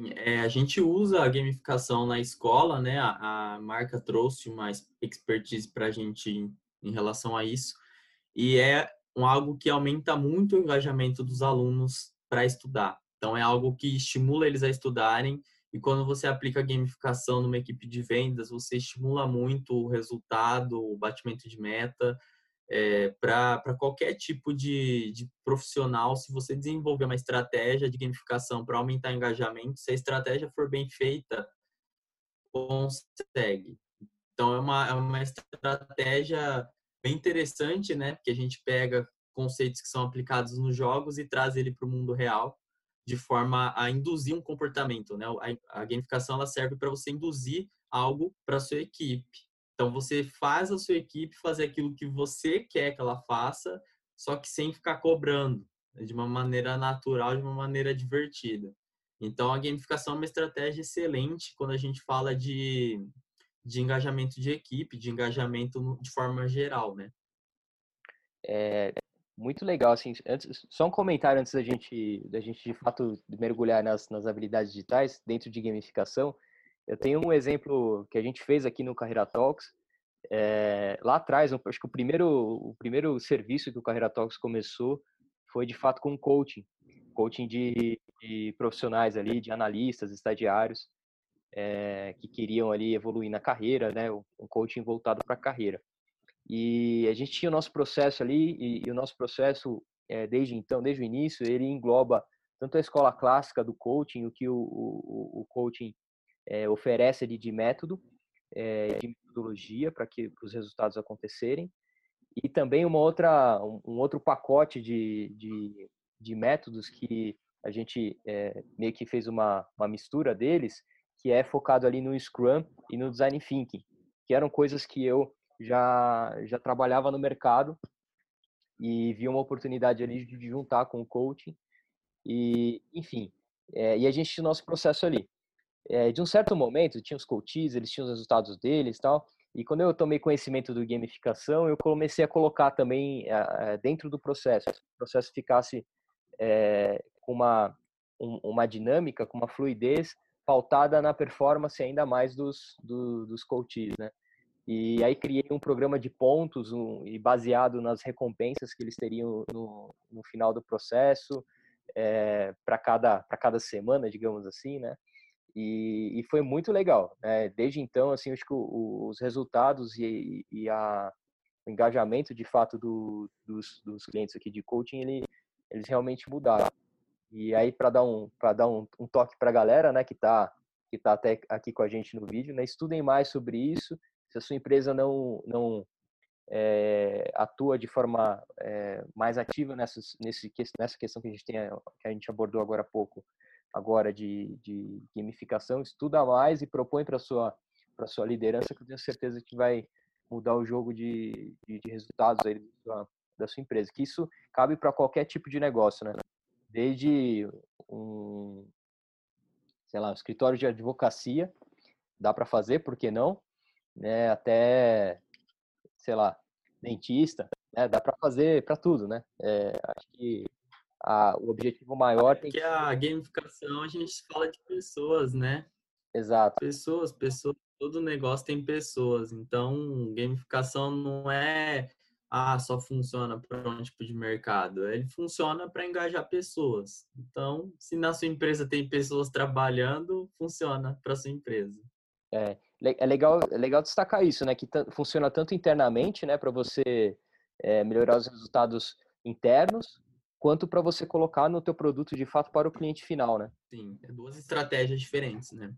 é, a gente usa a gamificação na escola, né? A, a marca trouxe uma expertise para a gente em, em, relação a isso. E é um, algo que aumenta muito o engajamento dos alunos para estudar. Então, é algo que estimula eles a estudarem. E quando você aplica a gamificação numa equipe de vendas, você estimula muito o resultado, o batimento de meta é, para qualquer tipo de, de, profissional, se você desenvolver uma estratégia de gamificação para aumentar o engajamento, se a estratégia for bem feita, consegue. Então, é uma, é uma estratégia bem interessante, né? Porque a gente pega conceitos que são aplicados nos jogos e traz ele para o mundo real, de forma a induzir um comportamento, né? A, a gamificação ela serve para você induzir algo para sua equipe. Então você faz a sua equipe fazer aquilo que você quer que ela faça, só que sem ficar cobrando, né, de uma maneira natural, de uma maneira divertida. Então a gamificação é uma estratégia excelente quando a gente fala de, de engajamento de equipe, de engajamento de forma geral, né? É muito legal, assim, antes, só um comentário antes da gente, da gente de fato mergulhar nas, nas habilidades digitais dentro de gamificação. Eu tenho um exemplo que a gente fez aqui no Carreira Talks. É, lá atrás, acho que o primeiro, o primeiro serviço que o Carreira Talks começou foi de fato com coaching, coaching de, de profissionais ali, de analistas, estagiários é, que queriam ali evoluir na carreira, né? Um coaching voltado para a carreira. E a gente tinha o nosso processo ali e, e o nosso processo é, desde então, desde o início, ele engloba tanto a escola clássica do coaching, o que o, o, o coaching é, oferece ali de método, é, de metodologia para que os resultados acontecerem, e também uma outra, um, outro pacote de, de, de, métodos que a gente é, meio que fez uma, uma mistura deles, que é focado ali no Scrum e no Design Thinking, que eram coisas que eu já, já trabalhava no mercado e vi uma oportunidade ali de juntar com o coaching e, enfim, é, e a gente tinha o nosso processo ali é, de um certo momento, tinha os coaches, eles tinham os resultados deles tal. E quando eu tomei conhecimento do gamificação, eu comecei a colocar também é, dentro do processo, o processo ficasse é, com uma, um, uma dinâmica, com uma fluidez pautada na performance ainda mais dos, do, dos coaches, né? E aí criei um programa de pontos um, e baseado nas recompensas que eles teriam no, no final do processo, é, para cada, cada semana, digamos assim, né? E, e foi muito legal. Né? Desde então, assim, acho que o, os resultados e, e a, o engajamento, de fato, do, dos, dos clientes aqui de coaching, ele, eles realmente mudaram. E aí, para dar, um, dar um, um toque para a galera né, que está que tá até aqui com a gente no vídeo, né, estudem mais sobre isso. Se a sua empresa não, não é, atua de forma é, mais ativa nessa, nesse, nessa questão que a gente tem, que a gente abordou agora há pouco, agora de, de gamificação, estuda mais e propõe para sua para sua liderança que eu tenho certeza que vai mudar o jogo de, de, de resultados aí da sua, da sua empresa. Que isso cabe para qualquer tipo de negócio, né? Desde um, sei lá, um escritório de advocacia, dá para fazer, por que não? Né? Até, sei lá, dentista, né? dá para fazer para tudo, né? É, acho que a, o objetivo maior tem que... a gamificação a gente fala de pessoas, né? Exato. Pessoas, pessoas, todo negócio tem pessoas. Então, gamificação não é ah, só funciona para um tipo de mercado. Ele funciona para engajar pessoas. Então, se na sua empresa tem pessoas trabalhando, funciona para sua empresa. É, é legal, é legal destacar isso, né? Que funciona tanto internamente, né, para você é, melhorar os resultados internos, quanto para você colocar no teu produto de fato para o cliente final, né? Sim, é duas estratégias diferentes, né?